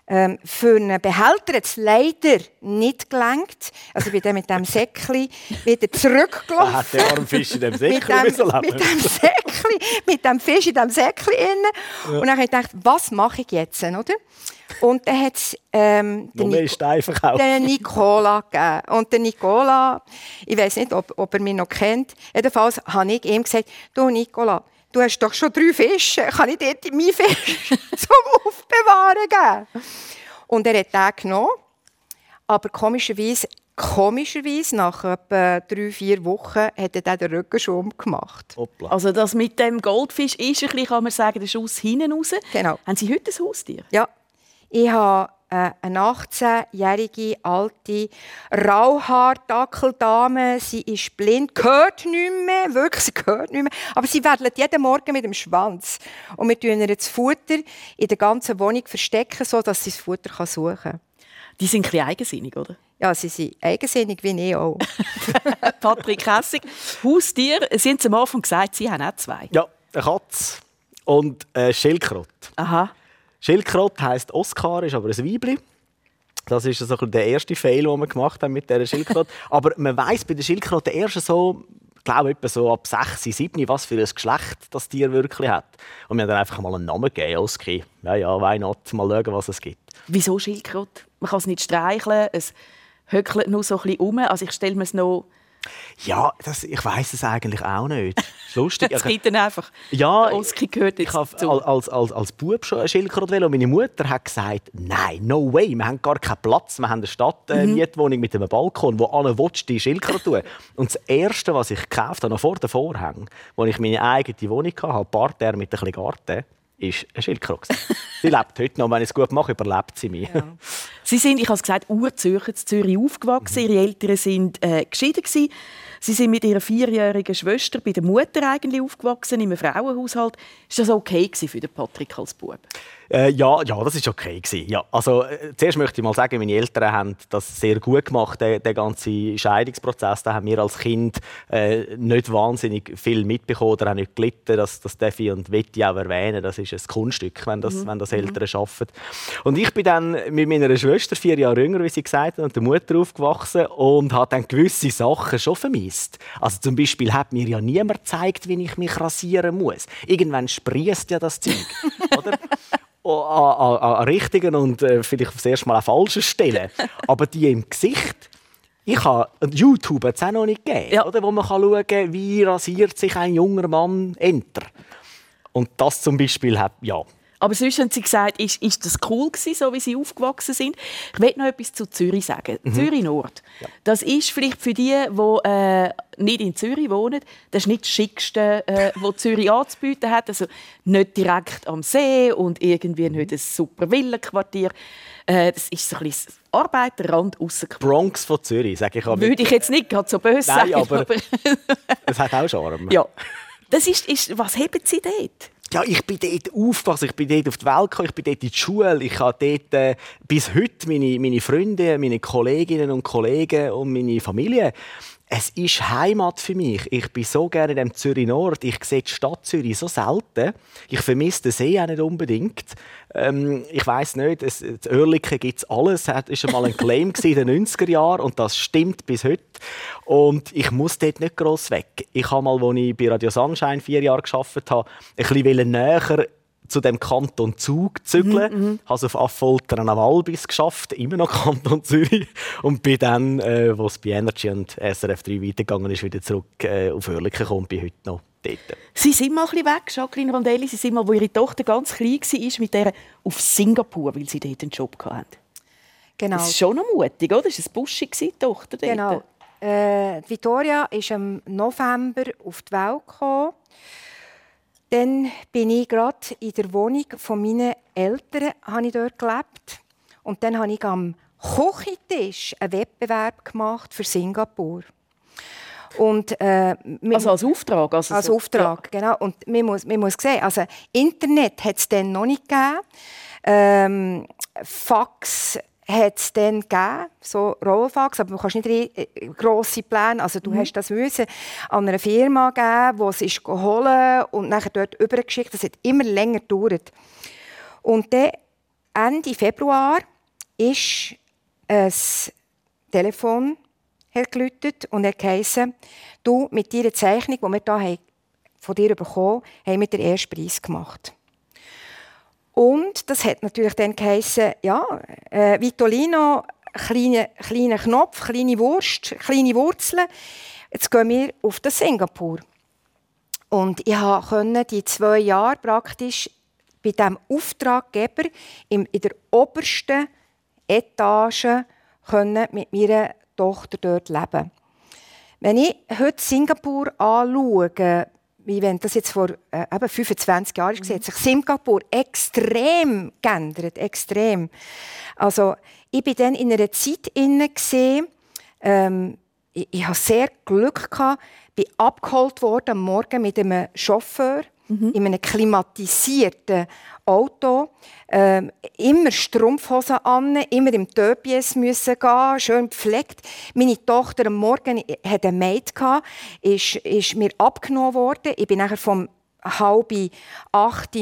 Ähm, für einen Behälter hat es leider nicht gelangt. Also bin dann mit dem Säckchen wieder zurückgelaufen. Ah, der arme Fisch in dem Säckchen mit dem, mit dem Säckchen, mit dem Fisch in dem Säckchen Ja. Und dann habe ich gedacht, was mache ich jetzt, oder? Und dann hat es ähm, den, Nico den Nicola gegeben. Und der Nicola, ich weiß nicht, ob, ob er mich noch kennt, jedenfalls habe ich ihm gesagt, du Nicola, du hast doch schon drei Fische, kann ich dir meinen Fisch zum Aufbewahren geben? Und er hat den genommen, aber komischerweise, komischerweise nach etwa drei, vier Wochen hat er den Rücken schon gemacht. Hoppla. Also das mit dem Goldfisch ist ein bisschen, kann man sagen, der Schuss hinten raus. Genau. Haben Sie heute ein Haustier? Ja. Ich habe äh, eine 18-jährige alte Rauhaar-Dackeldame. Sie ist blind, hört nicht mehr, wirklich, sie hört nicht mehr. Aber sie wedelt jeden Morgen mit dem Schwanz. Und wir tun ihr das Futter in der ganzen Wohnung verstecken, sodass sie das Futter suchen kann. Die sind ein bisschen eigensinnig, oder? Ja, sie sind eigensinnig wie ich auch. Patrick Hessig, Haustier, Sie haben am Anfang gesagt, Sie haben auch zwei. Ja, eine Katze und eine Schildkröte. Aha. Schildkröte heisst Oskar, ist aber ein Weibli. Das ist so der erste Fail, den wir gemacht haben mit dieser Schildkröte. aber man weiß bei der Schildkröte erst so, glaube etwa so ab 6, 7, was für ein Geschlecht das Tier wirklich hat. Und wir haben dann einfach mal einen Namen gegeben, Oski. Ja, ja, why not? Mal schauen, was es gibt. Wieso Schildkröte? Man kann es nicht streicheln, es höckelt nur so ein bisschen um. Also ich stelle mir es noch ja, das, ich weiß es eigentlich auch nicht. lustig. Es gibt dann einfach. Ja, Oski gehört jetzt ich habe als, als, als Bub schon ein Schildkröte und meine Mutter hat gesagt, nein, no way, wir haben gar keinen Platz. Wir haben eine Stadtmietwohnung mhm. mit einem Balkon, wo alle willst, die Schildkröte tun. Und das Erste, was ich gekauft habe, noch vor den Vorhängen, als ich meine eigene Wohnung hatte, ein Parterre mit ein bisschen Garten, ist eine Schildkröte. sie lebt heute noch. Wenn ich es gut mache, überlebt sie mich. Ja. Sie sind, ich habe es gesagt, Urzürcher in Zürich aufgewachsen. Mhm. Ihre Eltern sind äh, geschieden. Gewesen. Sie sind mit ihrer vierjährigen Schwester bei der Mutter eigentlich aufgewachsen, in einem Frauenhaushalt. Ist das okay für den Patrick als Bub? Äh, ja, ja, das ist okay gewesen. Ja, also äh, zuerst möchte ich mal sagen, meine Eltern haben das sehr gut gemacht, der, der ganze Scheidungsprozess. Da haben wir als Kind äh, nicht wahnsinnig viel mitbekommen oder auch nicht gelitten. Das, das darf ich und will ich auch erwähnen. Das ist ein Kunststück, wenn das, mhm. wenn das Eltern mhm. schaffen. Und ich bin dann mit meiner Schwester vier Jahre jünger, wie sie gesagt hat, und der Mutter aufgewachsen und habe dann gewisse Sachen schon vermisst. Also zum Beispiel hat mir ja niemand gezeigt, wie ich mich rasieren muss. Irgendwann sprießt ja das Zeug, oder? An, an, an richtigen und äh, vielleicht das erste Mal an falschen Stellen. Aber die im Gesicht, ich habe YouTube es auch noch nicht gegeben, ja. oder, wo man kann schauen kann, wie rasiert sich ein junger Mann enter. Und das zum Beispiel hat, ja, aber sonst haben sie gesagt, ist, ist das cool gewesen, so wie sie aufgewachsen sind. Ich will noch etwas zu Zürich sagen. Mhm. Zürich Nord. Ja. Das ist vielleicht für die, die äh, nicht in Zürich wohnen, das ist nicht das Schickste, äh, was Zürich anzubieten hat. Also nicht direkt am See und irgendwie nicht ein super Villenquartier. Äh, das ist so ein bisschen Arbeiterrand Bronx von Zürich, sage ich. Würde ich jetzt nicht gerade so böse Nein, sagen. aber, aber es hat auch Charme. Ja. Das ist, ist, was haben Sie dort? Ja, ich bin dort aufgewachsen, ich bin dort auf die Welt gekommen, ich bin dort in die Schule, ich habe dort äh, bis heute meine, meine Freunde, meine Kolleginnen und Kollegen und meine Familie es ist Heimat für mich. Ich bin so gerne in dem Zürich Nord. Ich sehe die Stadt Zürich so selten. Ich vermisse den See auch nicht unbedingt. Ähm, ich weiß nicht, es, in Oerlikon gibt es alles. Das war einmal ein Claim in den 90er Jahren und das stimmt bis heute. Und ich muss dort nicht gross weg. Ich habe mal, als ich bei Radio Sunshine vier Jahre gearbeitet habe, ein bisschen näher zu dem Kanton Zug zügeln. Mhm, mhm. habe es auf Affoltern am Albis geschafft, immer noch Kanton Zürich. Und bin dann, äh, wo es bei Energy und SRF 3 weitergegangen ist, wieder zurück äh, auf Oerlikon gekommen bin heute noch dort. Sie sind mal ein bisschen weg, Jacqueline Rondelli. Sie sind mal, wo Ihre Tochter ganz klein war, mit der auf Singapur, weil sie dort einen Job hatten. Genau. Das ist schon noch mutig, oder? Das war eine buschig, die Tochter dort. Genau. Äh, Vittoria ist im November auf die Welt gekommen. Dann bin ich gerade in der Wohnung von meinen Eltern habe ich dort gelebt. Und dann habe ich am Küchentisch einen Wettbewerb gemacht für Singapur. Und, äh, also als Auftrag? Also als so, Auftrag, ja. genau. Und man muss, man muss sehen, also Internet hat es dann noch nicht gegeben. Ähm, Fax hat es dann gegeben, so Rollfax, aber du kannst nicht äh, grosse Pläne, also du mhm. hast das müssen an einer Firma geben, die es ist geholt und nachher dort übergeschickt. Das hat immer länger gedauert. Und dann Ende Februar ist ein Telefon geläutet und er geheißen, du mit deiner Zeichnung, die wir hier von dir bekommen haben, haben wir den ersten Preis gemacht. Und das hat natürlich dann geheißen, ja, äh, Vitolino, kleiner kleine Knopf, kleine Wurst, kleine Wurzeln. Jetzt gehen wir auf das Singapur. Und ich konnte die zwei Jahre praktisch bei diesem Auftraggeber in der obersten Etage mit meiner Tochter dort leben. Wenn ich heute Singapur anschaue, wie wenn das jetzt vor äh, eben 25 Jahren war, hat sich Singapur extrem geändert, extrem. Also ich bin dann in einer Zeit inne gesehen, ähm, ich, ich hatte sehr Glück gehabt, bin abgeholt worden am Morgen mit einem Chauffeur mhm. in einem klimatisierten Auto. Ähm, immer Strumpfhosen an, immer im Töpies müssen gehen, schön gepflegt. Meine Tochter am Morgen hatte eine Maid, ist, ist mir abgenommen worden. Ich bin nachher vom halb acht,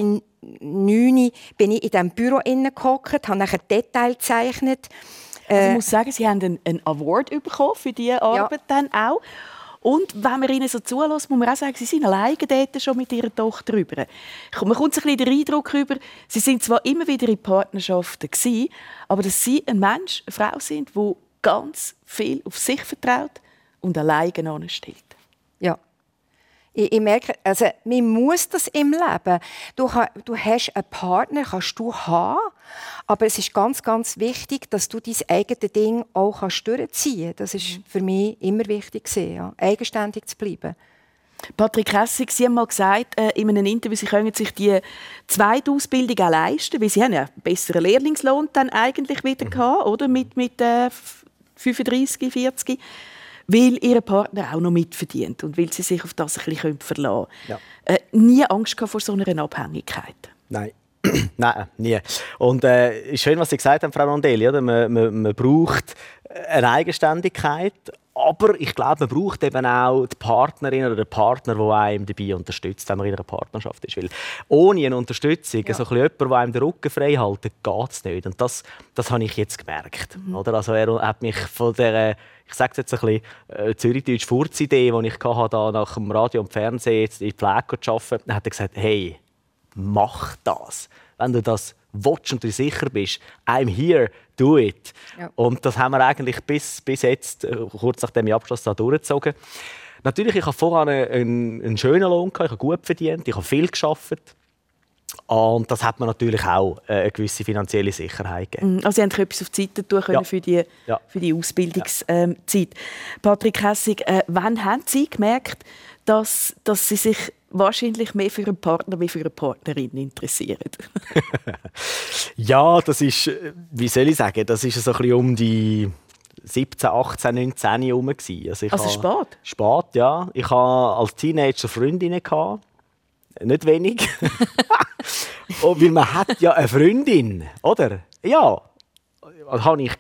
neun bin ich in diesem Büro gehockt, habe nachher Detail gezeichnet. Also ich muss sagen, Sie haben einen Award bekommen für diese Arbeit ja. dann auch. Und wenn man ihnen so zulässt, muss man auch sagen, sie sind alleine dort schon mit ihrer Tochter rüber. Man kommt sich ein den Eindruck rüber, sie sind zwar immer wieder in Partnerschaften gewesen, aber dass sie ein Mensch, eine Frau sind, die ganz viel auf sich vertraut und alleine steht. Ich, ich, merke, also, man muss das im Leben. Du, du hast einen Partner, kannst du haben, aber es ist ganz, ganz wichtig, dass du dein eigenes Ding auch kannst durchziehen kannst. Das ist für mich immer wichtig, ja. eigenständig zu bleiben. Patrick Hessig, Sie haben mal gesagt äh, in einem Interview, Sie können sich die zweite Ausbildung auch leisten, weil Sie haben ja einen besseren Lehrlingslohn dann eigentlich wieder mhm. gehabt, oder? Mit, mit äh, 35, 40 weil ihr Partner auch noch mitverdient und weil sie sich auf das ein bisschen verlassen können. Ja. Äh, nie Angst vor so einer Abhängigkeit? Nein. Nein, nie. Und äh, schön, was Sie gesagt haben, Frau Rondelli. Oder? Man, man, man braucht eine Eigenständigkeit, aber ich glaube, man braucht eben auch die Partnerin oder den Partner, der einem dabei unterstützt, wenn man in einer Partnerschaft ist. Weil ohne eine Unterstützung, ja. so ein jemand, der einem den Rücken frei hält, geht es nicht. Und das, das habe ich jetzt gemerkt. Mhm. Oder? Also er hat mich von der, ich sage jetzt ein bisschen, äh, Zürichdeutsch Furzidee, die ich hatte, da nach dem Radio und Fernsehen jetzt in die Pflege zu arbeiten, hat er gesagt, hey, mach das. Wenn du das willst und du sicher bist, I'm here, do it. Ja. Und das haben wir eigentlich bis, bis jetzt, äh, kurz nachdem ich Abschluss da durchgezogen. Natürlich, ich habe vorher einen, einen schönen Lohn gehabt, ich habe gut verdient, ich habe viel geschafft. Und das hat mir natürlich auch äh, eine gewisse finanzielle Sicherheit gegeben. Mhm. Also Sie haben etwas auf die Seite tun können ja. für, die, ja. für die Ausbildungszeit. Ähm, Patrick Hessig, äh, wann haben Sie gemerkt, dass, dass Sie sich wahrscheinlich mehr für einen Partner wie für eine Partnerin interessieren. ja, das ist, wie soll ich sagen, das ist so ein bisschen um die 17, 18, 19 herum. Also, also spät? Spät, ja. Ich hatte als Teenager Freundinnen. Gehabt. Nicht wenig. oh, weil man hat ja eine Freundin, oder? Ja, das hatte ich.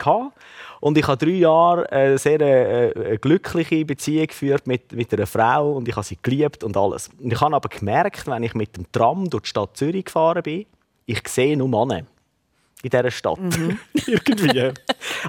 Und ich habe drei Jahre eine sehr äh, eine glückliche Beziehung geführt mit, mit einer Frau und ich habe sie geliebt und alles. Und ich habe aber gemerkt, wenn ich mit dem Tram durch die Stadt Zürich gefahren bin, ich sehe nur Männer in dieser Stadt. Mhm. Irgendwie.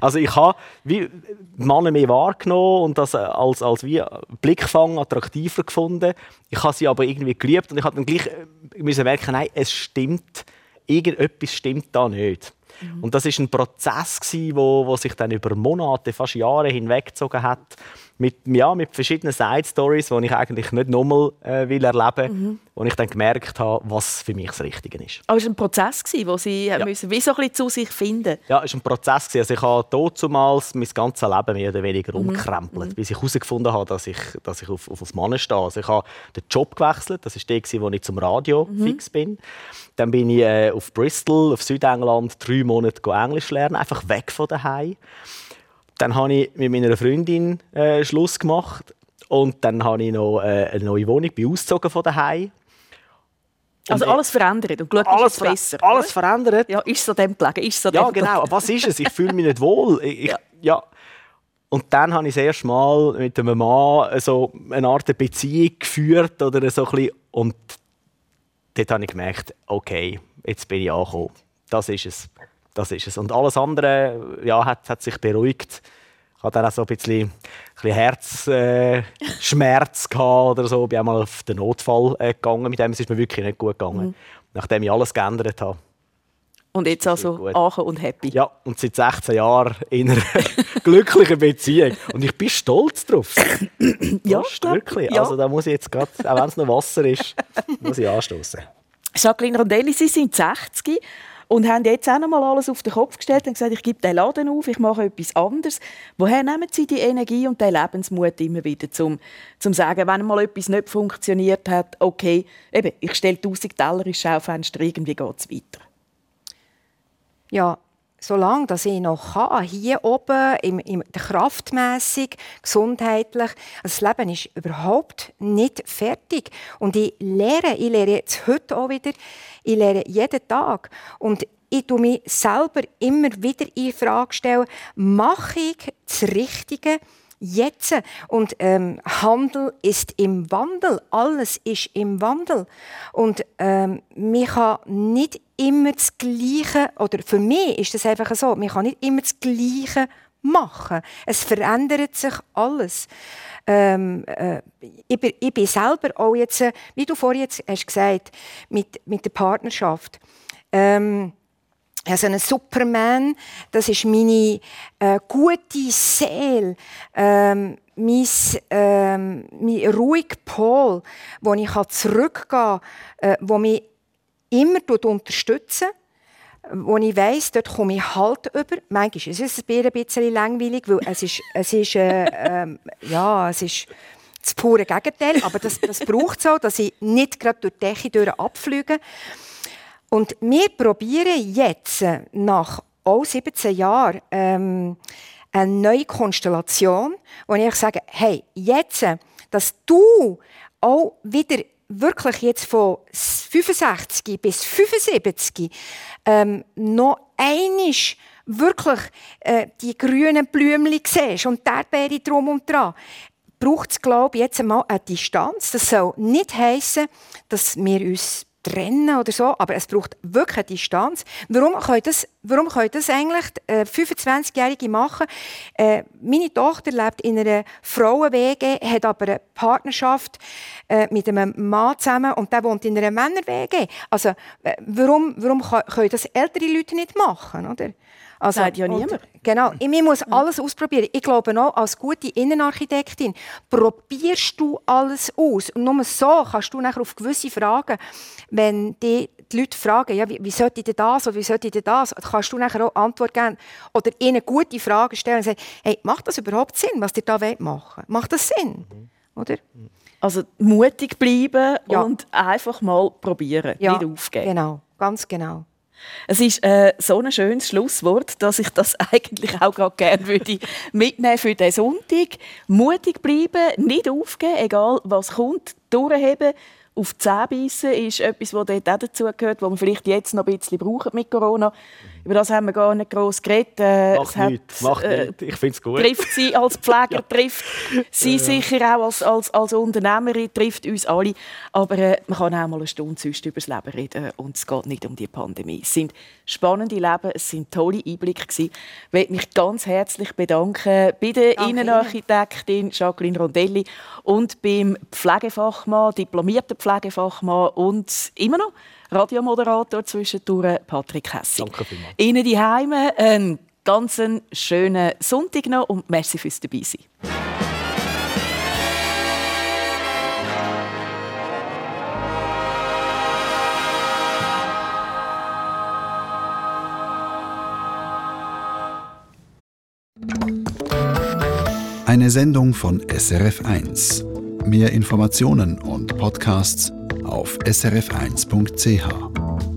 Also ich habe wie Männer mehr wahrgenommen und das als, als wie Blickfang attraktiver gefunden. Ich habe sie aber irgendwie geliebt und ich habe dann gleich äh, müssen merken, nein, es stimmt, irgendetwas stimmt da nicht. Mhm. Und das ist ein Prozess, der wo, wo sich dann über Monate, fast Jahre hinweggezogen hat, mit, ja, mit verschiedenen Side-Stories, die ich eigentlich nicht nochmal äh, will erleben will, mhm. wo ich dann gemerkt habe, was für mich das Richtige ist. Aber es war ein Prozess, wo Sie ja. müssen, wie so ein bisschen zu sich finden Ja, es war ein Prozess. Also ich habe damals mein ganzes Leben mehr oder weniger mhm. umgekrempelt, mhm. bis ich herausgefunden habe, dass ich, dass ich auf, auf, auf Mann stehe. Also ich habe den Job gewechselt, das war der, wo ich zum Radio mhm. fix bin. Dann bin ich äh, auf Bristol, auf Südengland, drei Monate Englisch lernen, einfach weg von daheim. Dann habe ich mit meiner Freundin äh, Schluss gemacht und dann habe ich noch äh, eine neue Wohnung, bin ausgezogen von daheim. Also alles verändert und geschaut, alles ist es besser. Alles oder? verändert. Ja, ist so dem gelegen, ist so Ja, genau. Aber was ist es? Ich fühle mich nicht wohl. Ich, ja. ja. Und dann habe ich das erste Mal mit einem Mann so eine Art Beziehung geführt oder so ein bisschen. und dort habe ich gemerkt, okay, jetzt bin ich angekommen. Das ist es. Das ist es. Und alles andere ja, hat, hat sich beruhigt. Ich hatte dann auch so ein bisschen, ein bisschen Herzschmerz äh, oder so. Ich bin einmal auf den Notfall äh, gegangen. Mit dem ist es mir wirklich nicht gut gegangen. Mhm. Nachdem ich alles geändert habe. Und jetzt also Aachen und happy. Ja, und seit 16 Jahren in einer glücklichen Beziehung. Und ich bin stolz drauf. ja, wirklich. Ja. Also da muss ich jetzt gerade, auch wenn es noch Wasser ist, muss ich anstoßen. Jacqueline Rondelli, Sie sind 60 und haben jetzt auch noch mal alles auf den Kopf gestellt und gesagt, ich gebe den Laden auf, ich mache etwas anderes. Woher nehmen Sie die Energie und den Lebensmut immer wieder, zum zu sagen, wenn mal etwas nicht funktioniert hat, okay, eben, ich stelle 1000 Teller ins Schaufenster, irgendwie geht es weiter? Ja, solange dass ich noch kann, hier oben, im, im, kraftmässig, gesundheitlich, also das Leben ist überhaupt nicht fertig. Und ich lehre, ich lehre jetzt heute auch wieder, ich lehre jeden Tag. Und ich tue mich selber immer wieder in Frage stellen, mache ich das Richtige? Jetzt. Und ähm, Handel ist im Wandel. Alles ist im Wandel. Und ähm, man kann nicht immer das Gleiche, oder für mich ist das einfach so, man kann nicht immer das Gleiche machen. Es verändert sich alles. Ähm, äh, ich, bin, ich, bin, selber auch jetzt, äh, wie du vorhin jetzt hast gesagt, mit, mit der Partnerschaft. Ähm, also ein Superman, das ist meine äh, gute Seele, ähm, mein, ähm, mein ruhiger Pol, wo ich zurückgehen kann, äh, wo mich immer unterstützen wo ich weiss, dort komme ich Halt über. Manchmal ist es ein bisschen langweilig, weil es ist, es ist, äh, äh, ja, es ist das pure Gegenteil, aber das, das braucht so, dass ich nicht gerade durch die Decke abfliege. Und wir probieren jetzt nach auch 17 Jahren ähm, eine neue Konstellation, wo ich sage, hey, jetzt, dass du auch wieder wirklich jetzt von 65 bis 75 ähm, noch einisch wirklich äh, die grünen Blümchen siehst und der Erdbeere drum und dran, braucht es, glaube ich, jetzt einmal eine Distanz. Das soll nicht heißen, dass wir uns trennen oder so, aber es braucht wirklich eine Distanz. Warum können das, warum können das eigentlich äh, 25-Jährige machen? Äh, meine Tochter lebt in einer Frauen-WG, hat aber eine Partnerschaft äh, mit einem Mann zusammen und der wohnt in einer Männer-WG. Also äh, warum, warum können das ältere Leute nicht machen, oder? Also, Sagt ja niemand. Genau. Ich muss alles ausprobieren. Ich glaube auch, als gute Innenarchitektin probierst du alles aus. Und nur so kannst du nachher auf gewisse Fragen, wenn die, die Leute fragen, ja, wie, wie sollte ich denn das oder wie sollte ich denn das, kannst du nachher auch Antwort geben oder ihnen gute Fragen stellen und sagen, hey, macht das überhaupt Sinn, was ihr da machen wollt? Macht das Sinn? Mhm. Oder? Also mutig bleiben ja. und einfach mal probieren, ja, nicht aufgeben. Genau, ganz genau. Es ist äh, so ein schönes Schlusswort, dass ich das eigentlich auch gerade gerne würde mitnehmen für den Sonntag. Mutig bleiben, nicht aufgeben, egal was kommt, durchheben auf die Zähne beißen ist etwas, das dort auch dazu gehört, was wir vielleicht jetzt noch ein bisschen brauchen mit Corona. Über das haben wir gar nicht gross geredet. Äh, macht nichts, macht äh, nicht. Ich finde es gut. Trifft sie als Pfleger, ja. trifft sie ja. sicher auch als, als, als Unternehmerin, trifft uns alle. Aber äh, man kann auch mal eine Stunde sonst über das Leben reden und es geht nicht um die Pandemie. Es sind spannende Leben, es sind tolle Einblicke gewesen. Ich möchte mich ganz herzlich bedanken bei der Danke Innenarchitektin Jacqueline Rondelli und beim Pflegefachmann, diplomierten Pflegefachmann und immer noch Radiomoderator zwischendurch, Patrick Hessig. Danke vielmals. Ihnen die Heime einen ganz schönen Sonntag noch und merci fürs Dabeisein. Eine Sendung von SRF1. Mehr Informationen und Podcasts auf srf1.ch.